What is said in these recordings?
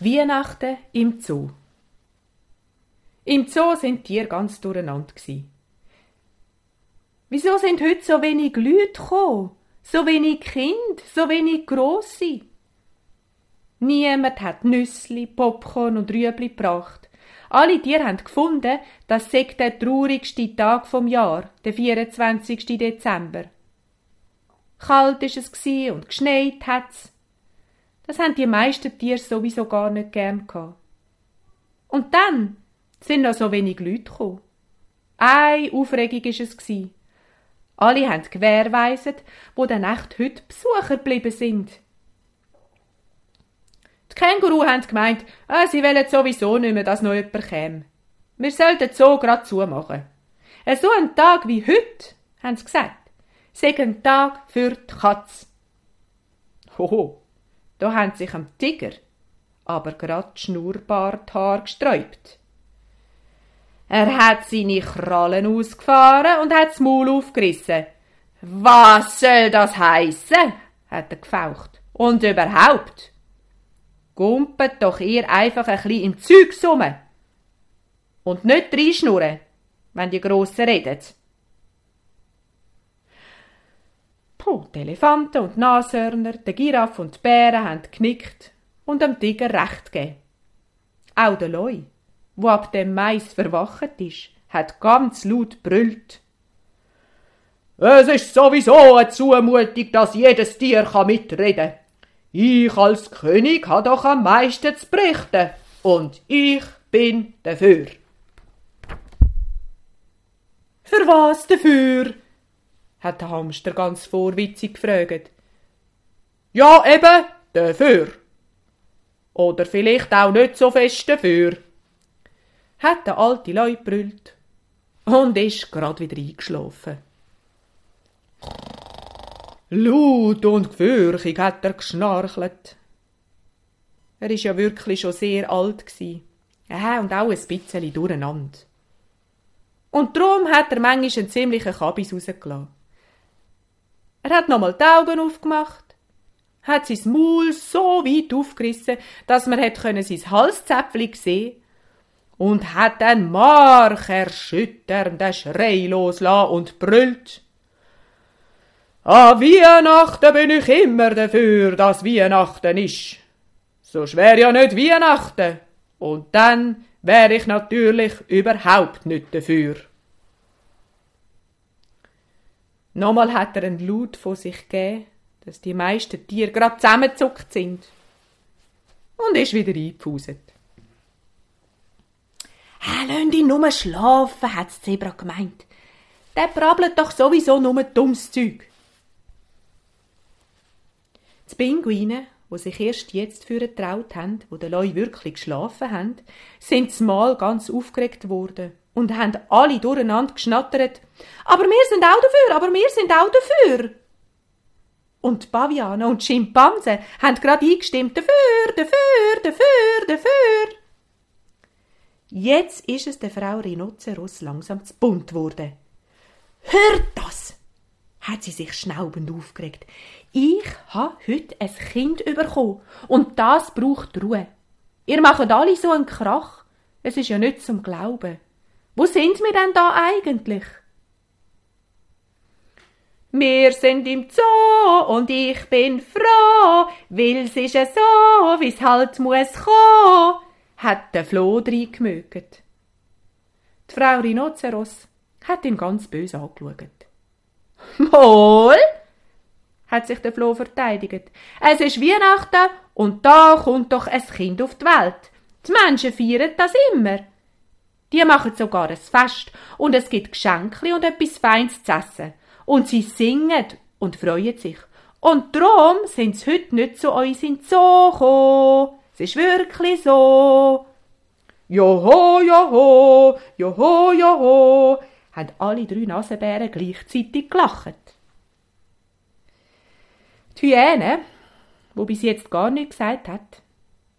Weihnachten im Zoo. Im Zoo sind die Tiere ganz durcheinander. Wieso sind heute so wenig Leute gekommen? So wenig Kind, so wenig Grosse? Niemand hat Nüssli, Popcorn und Rüebli gebracht. Alle Tiere haben gefunden, das sei der traurigste Tag vom Jahr, der 24. Dezember. Kalt ist es und geschneit hat's. Das haben die meisten Tiere sowieso gar nicht gern gehabt. Und dann sind noch so wenig Leute gekommen. Eine Aufregung ist es. Alle haben gewährweiset, wo dann echt heute Besucher geblieben sind. Die Känguru haben gemeint, ah, sie wollen sowieso nicht mehr, dass noch jemand käme. Wir sollten so grad zumachen. So ein Tag wie heute, haben sie gesagt, sei ein Tag für die Katz. Hoho, da haben sich am Tiger aber grad Schnurrbarthaar gesträubt. Er hat seine Krallen ausgefahren und hat das Maul aufgerissen. Was soll das heissen? hat er gefaucht. Und überhaupt? Gumpet doch ihr einfach ein bisschen im Zeug. Und nicht reinschnurren, wenn die Grossen reden. Puh, die Elefanten und die Nashörner, der Giraffe und die Bären haben genickt und dem Tiger recht gegeben. Auch der Leu, wo ab dem Mais verwacht ist, hat ganz laut brüllt. Es ist sowieso eine Zumutung, dass jedes Tier kann mitreden. Ich als König ha doch am meisten zu berichten und ich bin dafür. Für was dafür? Hat der Hamster ganz vorwitzig gefragt. Ja, eben, dafür. Oder vielleicht auch nicht so fest dafür. Hat der alte Leu brüllt und ist grad wieder eingeschlafen. Laut und gefürchig hat er geschnarchelt. Er ist ja wirklich schon sehr alt gsi. Ja, und auch ein bisschen durcheinander. Und drum hat er manchmal einen ziemlichen Kabis rausgelassen. Er hat nochmal die Augen aufgemacht, hat sein Maul so weit aufgerissen, dass man hat können sein Halszäpfli sehen und hat einen markerschütternden Schrei loslassen und brüllt. An Weihnachten bin ich immer dafür, dass Weihnachten ist. So schwer ja nicht Weihnachten. Und dann wäre ich natürlich überhaupt nicht dafür. Nochmal hat er einen Laut von sich gegeben, dass die meisten Tiere grad zusammengezuckt sind. Und ist wieder eingepfuset. «Hä, lass ihn nur schlafen», hat das Zebra gemeint. «Der brabbelt doch sowieso nur dummes Zeug.» Die Pinguine, wo sich erst jetzt für getraut haben, wo der Leu wirklich geschlafen haben, sind mal ganz aufgeregt worden und haben alle durcheinander geschnattert. Aber wir sind auch dafür, aber wir sind auch dafür. Und Paviane und Schimpansen haben gerade eingestimmt, dafür, dafür, dafür, dafür. Jetzt ist es der Frau Rhinoceros langsam zu bunt geworden. Hört das! hat sie sich schnaubend aufgeregt. Ich ha heute ein Kind bekommen und das braucht Ruhe. Ihr macht alle so einen Krach. Es ist ja nicht zum Glauben. Wo sind wir denn da eigentlich? Wir sind im Zoo und ich bin froh, weil es ist ja so, wie's halt muss kommen, hat der Floh gemöget. Die Frau Rhinoceros hat ihn ganz böse angeschaut. Mol, hat sich der Floh verteidigt. Es ist Weihnachten und da kommt doch ein Kind auf die Welt. Die Menschen feiern das immer. Die machen sogar ein Fest und es gibt Geschenke und etwas Feins zu essen. Und sie singen und freuen sich. Und drum sind sie heute nicht zu uns in Zoo gekommen. Es ist wirklich so. Joho, joho, joho, joho, haben alle drei Nasenbären gleichzeitig gelacht. Die Hyäne, wo bis jetzt gar nichts gesagt hat,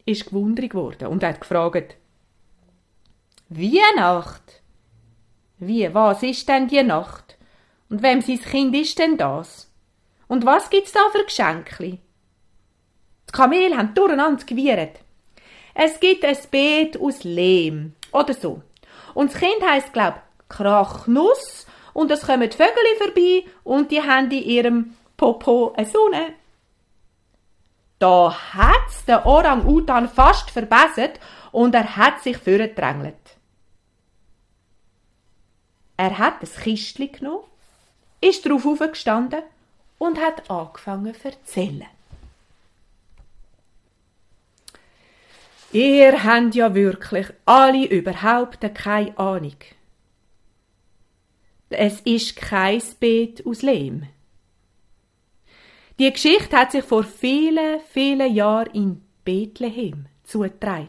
ist gewundert worden und hat gefragt, Weihnacht? Wie, was ist denn die Nacht? Und wem sein Kind ist denn das? Und was gibt's da für Geschenkli? Die Kamel haben durcheinander gewiehert. es gibt ein Beet aus Lehm oder so. Und das Kind heisst, glaub, Krachnuss und es kommen die Vögel vorbei und die haben in ihrem Popo eine Sonne. Da hat's der Orang-Utan fast verbessert und er hat sich vorgedrängelt. Er hat das Kistchen genommen, ist drauf aufgestanden und hat angefangen zu erzählen. Ihr habt ja wirklich alle überhaupt keine Ahnung. Es ist kein Beet aus Lehm. Die Geschichte hat sich vor vielen, vielen Jahren in Bethlehem zugetragen.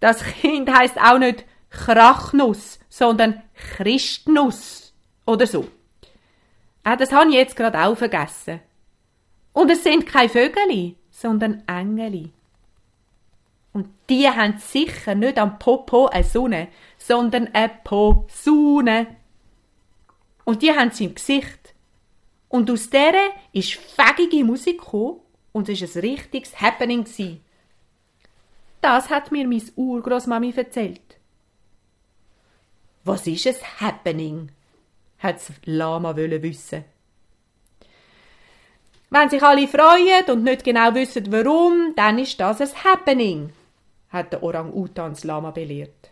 Das Kind heißt auch nicht Krachnuss, sondern Christnuss oder so. Ah, das habe ich jetzt gerade auch vergessen. Und es sind keine Vögel, sondern Engel. Und die haben sicher nicht am Popo eine Sonne, sondern eine Posune. Und die haben sie im Gesicht. Und aus der ist fägige Musik gekommen und es war ein richtiges Happening. Das hat mir meine Urgroßmami erzählt. Was ist ein Happening? hat das Lama wissen. Wenn sich alle freuen und nicht genau wissen, warum, dann ist das ein Happening, hat der Orang-Utan das Lama belehrt.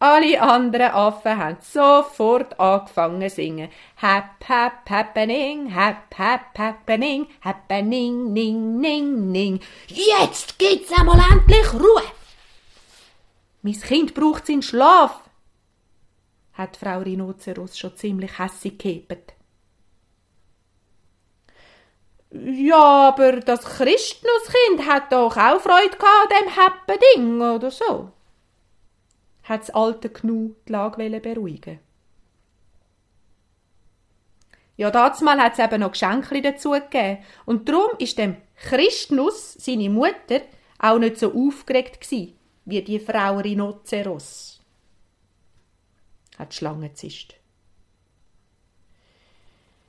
Alle anderen Affen haben sofort angefangen zu singen. Hap, hap, happening, hap, hap, happening, happening, ning, ning, ning. Jetzt gibt's einmal endlich Ruhe. Mein Kind braucht seinen Schlaf, hat Frau Rhinoceros schon ziemlich hässig gehebt. Ja, aber das Christnuskind hat doch auch Freude gehabt an dem Happening oder so hat das alte Gnu die Lage beruhigen Ja, dazumal hat es eben noch Geschenke dazu gegeben. Und darum ist dem Christnus, seine Mutter, auch nicht so aufgeregt gsi wie die Frau Rhinoceros. Hat die Schlange zischt.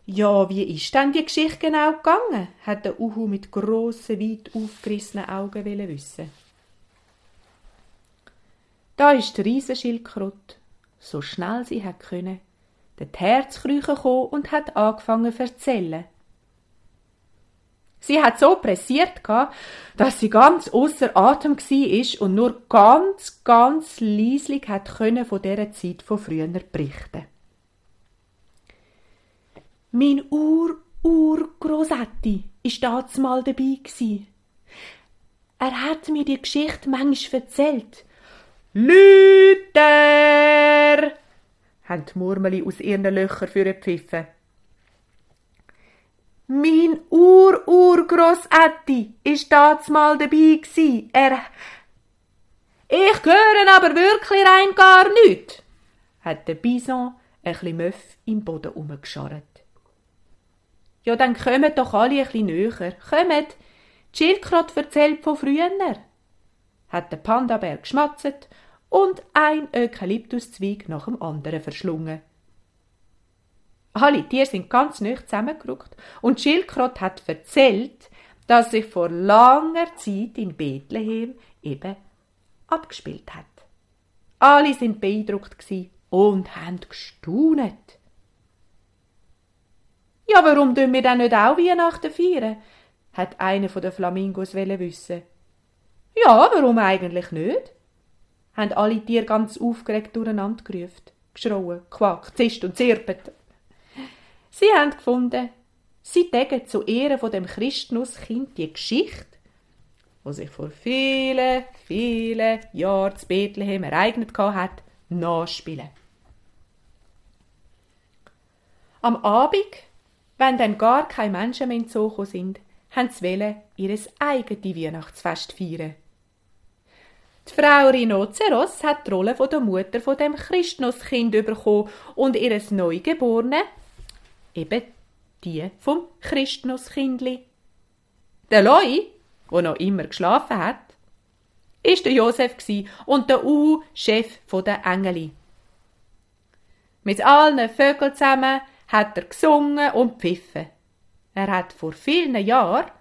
Ja, wie ist denn die Geschichte genau gegangen? hat der Uhu mit grossen, weit aufgerissenen Augen wissen. Da ist die Riesenschildkröte, so schnell sie hat können, den Herzkrüchen gekommen und hat angefangen zu erzählen. Sie hat so pressiert dass sie ganz außer Atem war und nur ganz, ganz leislich hat können von dieser Zeit von früher berichten. Mein Ur Urgroßetti ist mal dabei. Er hat mir die Geschichte manchmal erzählt Lüter! haben die Murmeli aus ihren Löchern für gepfiffen. Mein Ur-Urgrossetti ist mal dabei gsi. Er... Ich höre aber wirklich rein gar nicht, hat der Bison ein bisschen Möff im Boden umgescharrt. Ja, dann kommt doch alle ein bisschen näher. Kommt, die Schildkröte erzählt von früher hat der Pandabär geschmatzt und ein Eukalyptuszweig nach dem anderen verschlungen. Alle Tiere sind ganz nüch zusammengerückt und Schildkröte hat erzählt, dass sich vor langer Zeit in Bethlehem eben abgespielt hat. Alle sind beeindruckt und haben gestaunet. Ja, warum tun wir dann nicht auch Weihnachten feiern? hat einer von den Flamingos wissen. Ja, warum eigentlich nicht? haben alle Tiere ganz aufgeregt durcheinander gerufen, geschrauen, quakt, zischt und zirpet. Sie haben gefunden, sie tägen zu Ehren von dem Christnuskind die Geschichte, die sich vor vielen, vielen Jahren zu Bethlehem ereignet hat, nachspielen. Am Abend, wenn dann gar keine Menschen mehr in Zoo sind, haben sie ihr eigenes Weihnachtsfest feiern. Die Frau Rhinoceros hat die Rolle der Mutter von dem Christnuskind bekommen und ihres Neugeborenen, eben die vom Christnuskindli. Der Loi, wo noch immer geschlafen hat, ist der Josef und der U Chef der Engeli. Mit allen Vögeln zusammen hat er gesungen und pfiffen. Er hat vor vielen Jahren,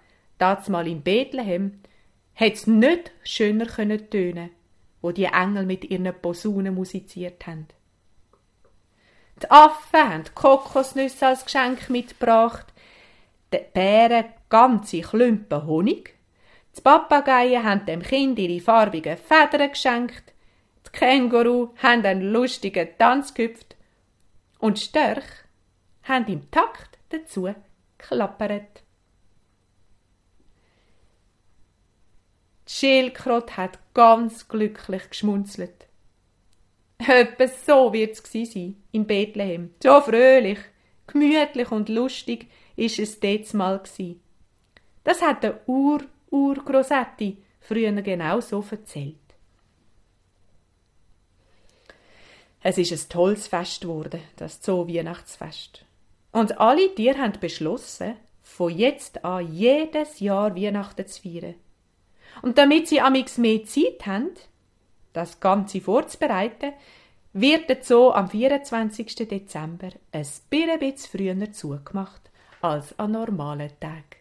mal in Bethlehem, hätt's nicht schöner können tönen, wo die Engel mit ihren Posaunen musiziert haben. Die Affen haben Kokosnüsse als Geschenk mitgebracht, die Bären ganze Klümpen Honig, die Papageien haben dem Kind ihre farbigen Federn geschenkt, die Känguru haben einen lustigen Tanz gehüpft und die Störche haben im Takt dazu geklappert. Die Schildkröte hat ganz glücklich geschmunzelt. Etwa so wird's gsi sein in Bethlehem. So fröhlich, gemütlich und lustig ist es dort mal gsi. Das hat der Ur Urgrosetti früher genau so erzählt. Es ist ein tolles Fest geworden, das Zoo Weihnachtsfest. Und alle Tiere haben beschlossen, von jetzt an jedes Jahr Weihnachten zu feiern. Und damit sie amix mehr Zeit haben, das Ganze vorzubereiten, wird der Zoo am 24. Dezember ein bisschen früher zugemacht als an normalen Tagen.